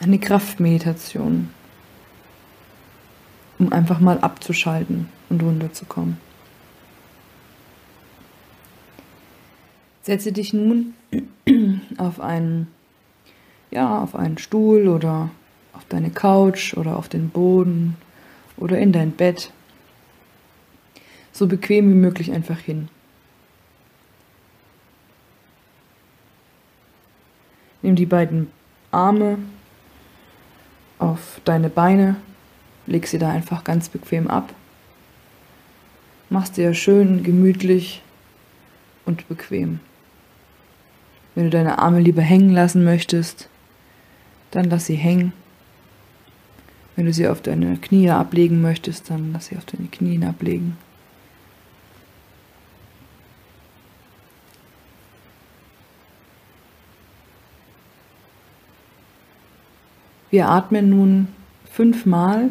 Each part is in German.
Eine Kraftmeditation, um einfach mal abzuschalten und runterzukommen. Setze dich nun auf einen, ja, auf einen Stuhl oder auf deine Couch oder auf den Boden oder in dein Bett. So bequem wie möglich einfach hin. Nimm die beiden Arme auf deine Beine, leg sie da einfach ganz bequem ab. Mach's dir schön gemütlich und bequem. Wenn du deine Arme lieber hängen lassen möchtest, dann lass sie hängen. Wenn du sie auf deine Knie ablegen möchtest, dann lass sie auf deine Knie ablegen. Wir atmen nun fünfmal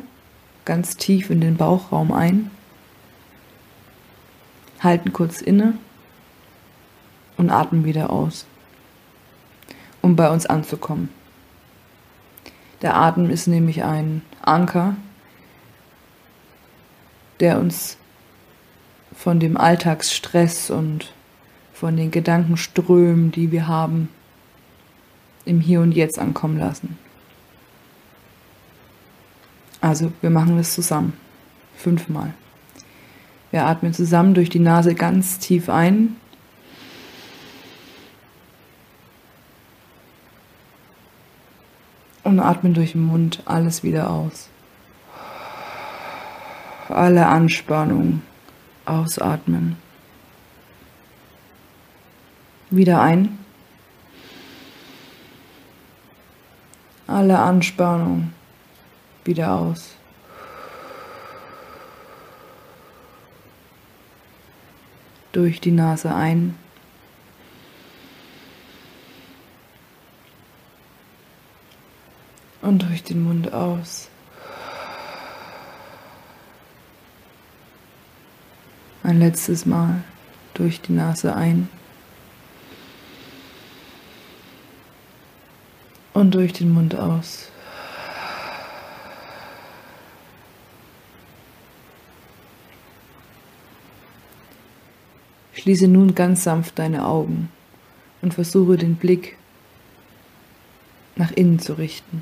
ganz tief in den Bauchraum ein, halten kurz inne und atmen wieder aus um bei uns anzukommen. Der Atem ist nämlich ein Anker, der uns von dem Alltagsstress und von den Gedankenströmen, die wir haben, im Hier und Jetzt ankommen lassen. Also, wir machen das zusammen. Fünfmal. Wir atmen zusammen durch die Nase ganz tief ein Und atmen durch den Mund alles wieder aus. Alle Anspannung ausatmen. Wieder ein. Alle Anspannung wieder aus. Durch die Nase ein. und durch den Mund aus. Ein letztes Mal durch die Nase ein und durch den Mund aus. Schließe nun ganz sanft deine Augen und versuche den Blick nach innen zu richten.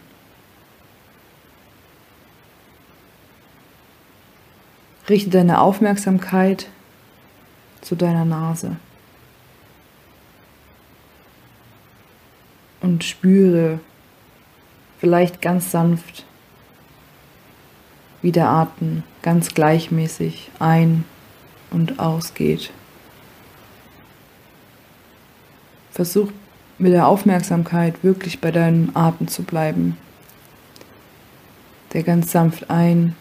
Richte deine Aufmerksamkeit zu deiner Nase und spüre vielleicht ganz sanft, wie der Atem ganz gleichmäßig ein- und ausgeht. Versuch mit der Aufmerksamkeit wirklich bei deinem Atem zu bleiben, der ganz sanft ein-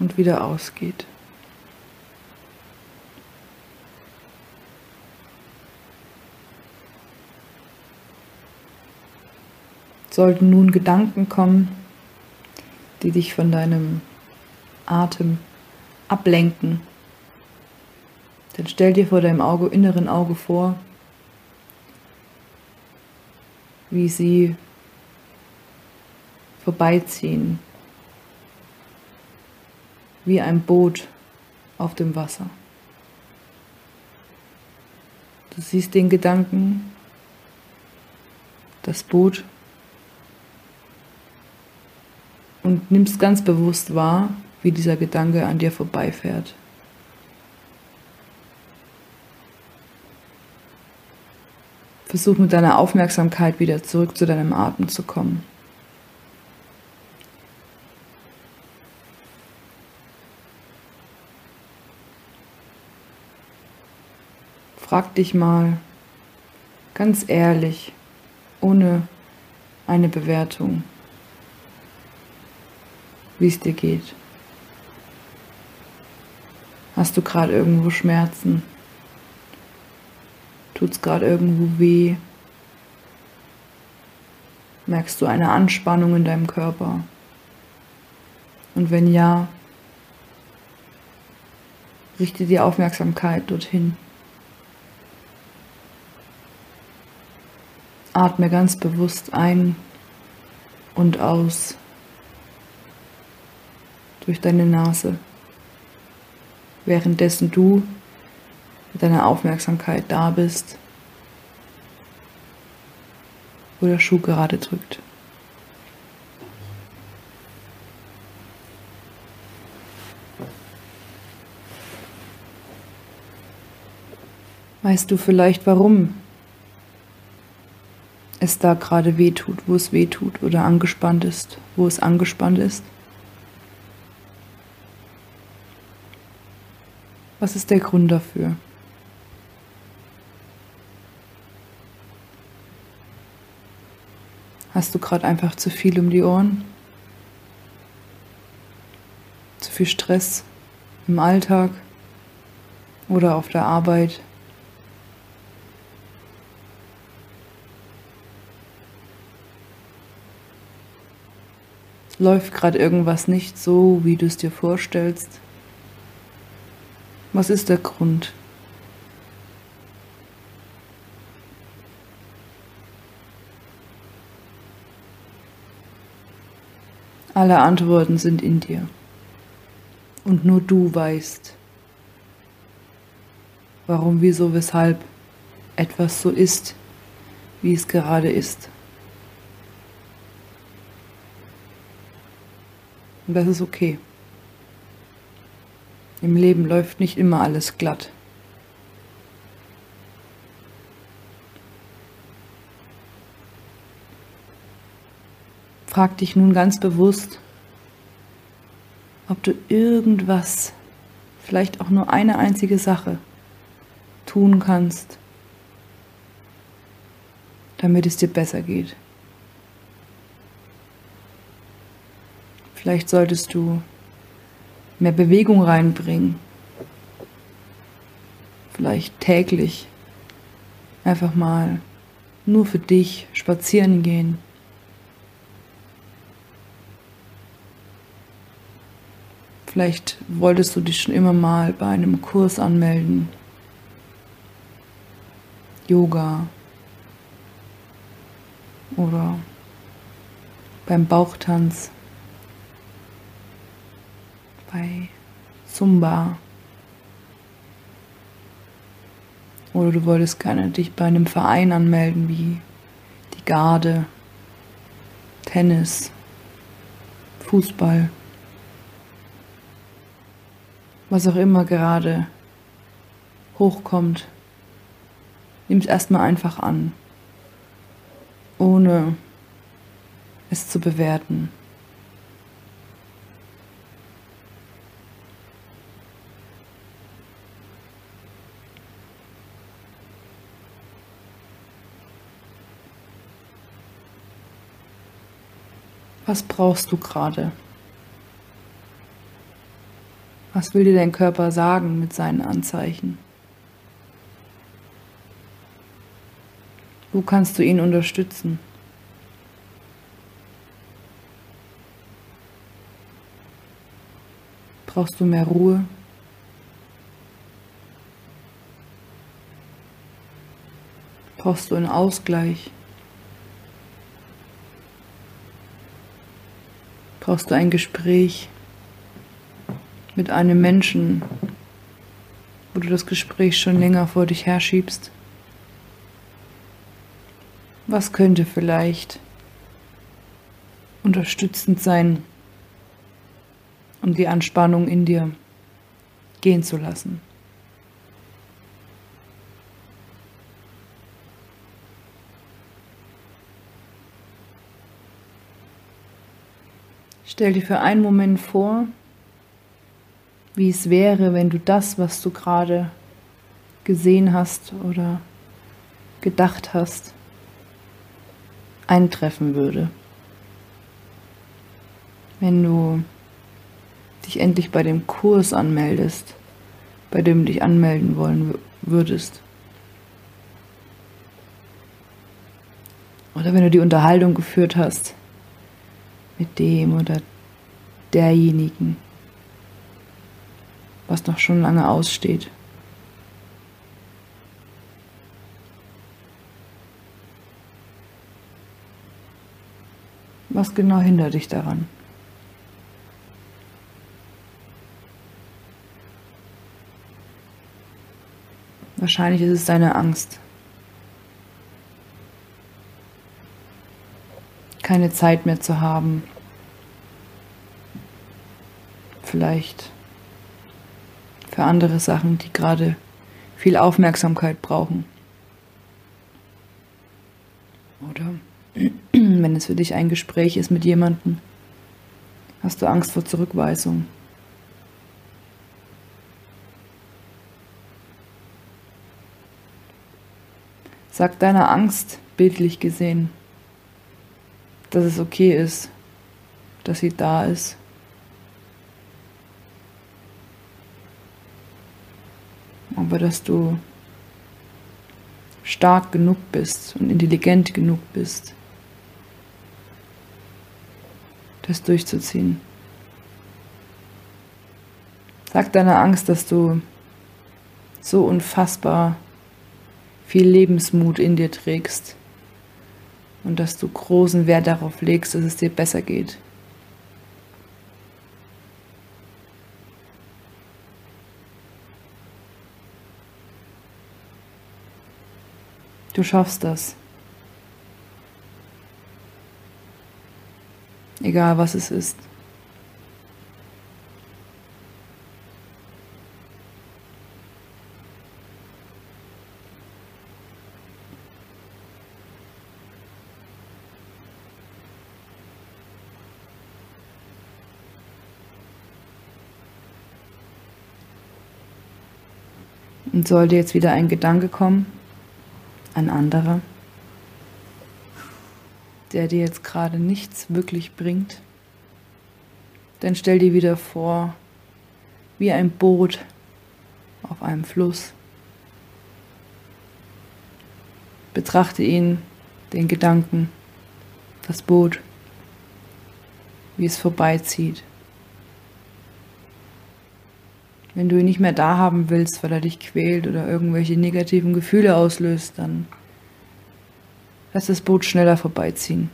und wieder ausgeht. Sollten nun Gedanken kommen, die dich von deinem Atem ablenken, dann stell dir vor deinem Auge, inneren Auge vor, wie sie vorbeiziehen wie ein Boot auf dem Wasser. Du siehst den Gedanken, das Boot und nimmst ganz bewusst wahr, wie dieser Gedanke an dir vorbeifährt. Versuch mit deiner Aufmerksamkeit wieder zurück zu deinem Atem zu kommen. Frag dich mal ganz ehrlich, ohne eine Bewertung, wie es dir geht. Hast du gerade irgendwo Schmerzen? Tut es gerade irgendwo weh? Merkst du eine Anspannung in deinem Körper? Und wenn ja, richte die Aufmerksamkeit dorthin. Atme ganz bewusst ein und aus durch deine Nase, währenddessen du mit deiner Aufmerksamkeit da bist, wo der Schuh gerade drückt. Weißt du vielleicht, warum es da gerade weh tut, wo es weh tut oder angespannt ist, wo es angespannt ist? Was ist der Grund dafür? Hast du gerade einfach zu viel um die Ohren? Zu viel Stress im Alltag oder auf der Arbeit? Läuft gerade irgendwas nicht so, wie du es dir vorstellst? Was ist der Grund? Alle Antworten sind in dir. Und nur du weißt, warum, wieso, weshalb etwas so ist, wie es gerade ist. Und das ist okay. Im Leben läuft nicht immer alles glatt. Frag dich nun ganz bewusst, ob du irgendwas, vielleicht auch nur eine einzige Sache tun kannst, damit es dir besser geht. Vielleicht solltest du mehr Bewegung reinbringen. Vielleicht täglich einfach mal nur für dich spazieren gehen. Vielleicht wolltest du dich schon immer mal bei einem Kurs anmelden. Yoga oder beim Bauchtanz bei Zumba. Oder du wolltest gerne dich bei einem Verein anmelden wie die Garde, Tennis, Fußball, was auch immer gerade hochkommt. Nimm es erstmal einfach an, ohne es zu bewerten. Was brauchst du gerade? Was will dir dein Körper sagen mit seinen Anzeichen? Wo kannst du ihn unterstützen? Brauchst du mehr Ruhe? Brauchst du einen Ausgleich? Brauchst du ein Gespräch mit einem Menschen, wo du das Gespräch schon länger vor dich herschiebst? Was könnte vielleicht unterstützend sein, um die Anspannung in dir gehen zu lassen? Stell dir für einen Moment vor, wie es wäre, wenn du das, was du gerade gesehen hast oder gedacht hast, eintreffen würde. Wenn du dich endlich bei dem Kurs anmeldest, bei dem du dich anmelden wollen würdest. Oder wenn du die Unterhaltung geführt hast mit dem oder derjenigen, was noch schon lange aussteht. Was genau hindert dich daran? Wahrscheinlich ist es deine Angst. Keine Zeit mehr zu haben. Vielleicht für andere Sachen, die gerade viel Aufmerksamkeit brauchen. Oder wenn es für dich ein Gespräch ist mit jemandem, hast du Angst vor Zurückweisung. Sag deiner Angst, bildlich gesehen, dass es okay ist, dass sie da ist. Aber dass du stark genug bist und intelligent genug bist, das durchzuziehen. Sag deiner Angst, dass du so unfassbar viel Lebensmut in dir trägst und dass du großen Wert darauf legst, dass es dir besser geht. Du schaffst das. Egal was es ist. Und sollte jetzt wieder ein Gedanke kommen, ein anderer, der dir jetzt gerade nichts wirklich bringt, dann stell dir wieder vor, wie ein Boot auf einem Fluss. Betrachte ihn, den Gedanken, das Boot, wie es vorbeizieht. Wenn du ihn nicht mehr da haben willst, weil er dich quält oder irgendwelche negativen Gefühle auslöst, dann lass das Boot schneller vorbeiziehen.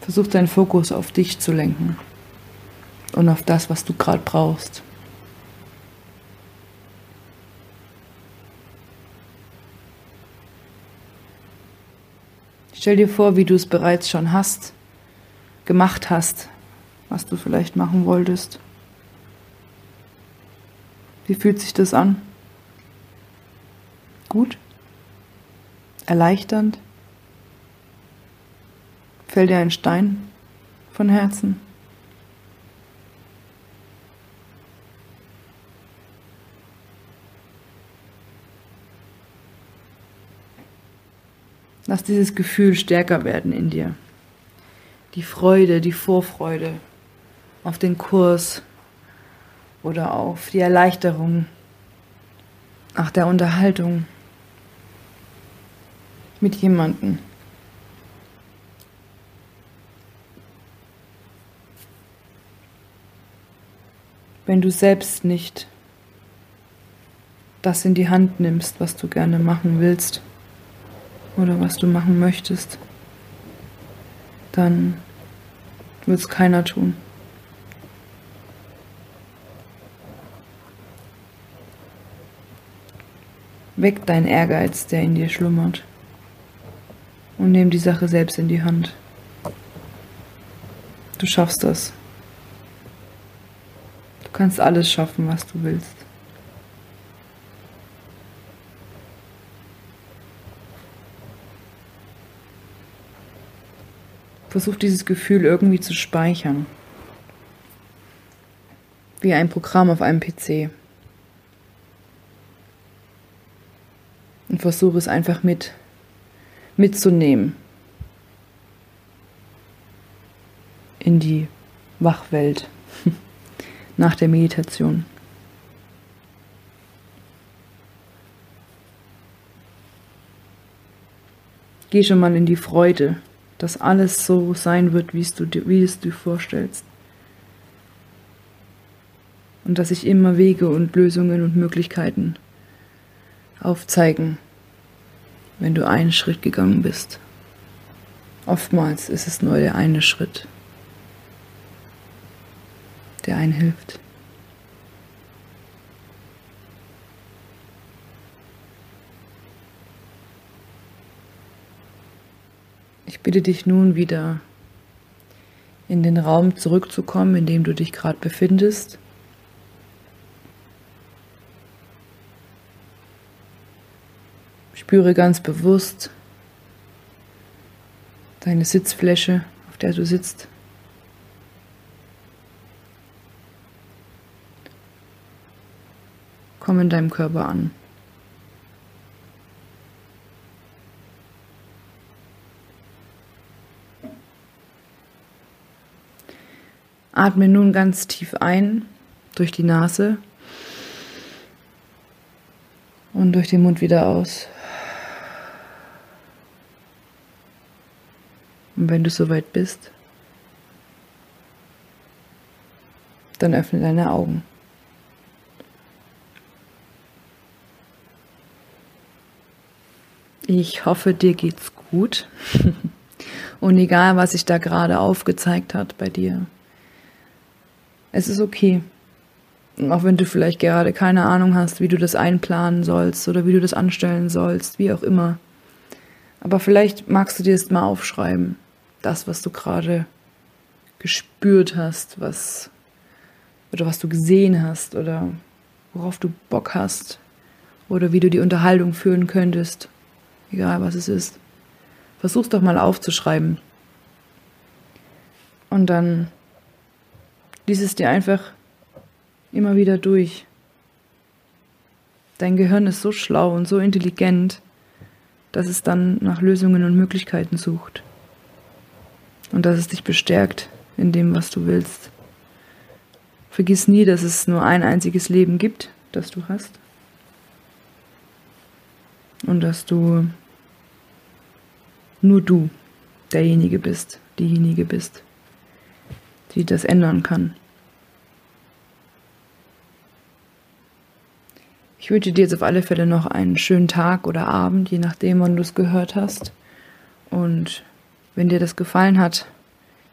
Versuch deinen Fokus auf dich zu lenken und auf das, was du gerade brauchst. Stell dir vor, wie du es bereits schon hast, gemacht hast, was du vielleicht machen wolltest. Wie fühlt sich das an? Gut? Erleichternd? Fällt dir ein Stein von Herzen? Lass dieses Gefühl stärker werden in dir. Die Freude, die Vorfreude, auf den Kurs oder auf die Erleichterung nach der Unterhaltung mit jemandem. Wenn du selbst nicht das in die Hand nimmst, was du gerne machen willst oder was du machen möchtest, dann wird es keiner tun. Weck deinen Ehrgeiz, der in dir schlummert. Und nimm die Sache selbst in die Hand. Du schaffst das. Du kannst alles schaffen, was du willst. Versuch dieses Gefühl irgendwie zu speichern. Wie ein Programm auf einem PC. Und versuche es einfach mit mitzunehmen in die Wachwelt nach der Meditation. Geh schon mal in die Freude, dass alles so sein wird, wie es du, wie es dir vorstellst. Und dass sich immer Wege und Lösungen und Möglichkeiten aufzeigen wenn du einen Schritt gegangen bist. Oftmals ist es nur der eine Schritt, der einen hilft. Ich bitte dich nun wieder in den Raum zurückzukommen, in dem du dich gerade befindest. Spüre ganz bewusst deine Sitzfläche, auf der du sitzt. Komm in deinem Körper an. Atme nun ganz tief ein durch die Nase und durch den Mund wieder aus. Und wenn du soweit bist, dann öffne deine Augen. Ich hoffe, dir geht's gut. Und egal, was sich da gerade aufgezeigt hat bei dir, es ist okay. Auch wenn du vielleicht gerade keine Ahnung hast, wie du das einplanen sollst oder wie du das anstellen sollst, wie auch immer. Aber vielleicht magst du dir jetzt mal aufschreiben, das, was du gerade gespürt hast, was oder was du gesehen hast oder worauf du Bock hast oder wie du die Unterhaltung führen könntest, egal was es ist. Versuch's doch mal aufzuschreiben. Und dann Lies es dir einfach immer wieder durch. Dein Gehirn ist so schlau und so intelligent, dass es dann nach Lösungen und Möglichkeiten sucht. Und dass es dich bestärkt in dem, was du willst. Vergiss nie, dass es nur ein einziges Leben gibt, das du hast. Und dass du nur du derjenige bist, diejenige bist die das ändern kann. Ich wünsche dir jetzt auf alle Fälle noch einen schönen Tag oder Abend, je nachdem, wann du es gehört hast. Und wenn dir das gefallen hat,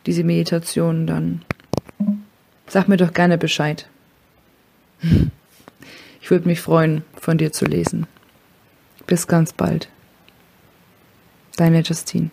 diese Meditation, dann sag mir doch gerne Bescheid. Ich würde mich freuen, von dir zu lesen. Bis ganz bald. Deine Justine.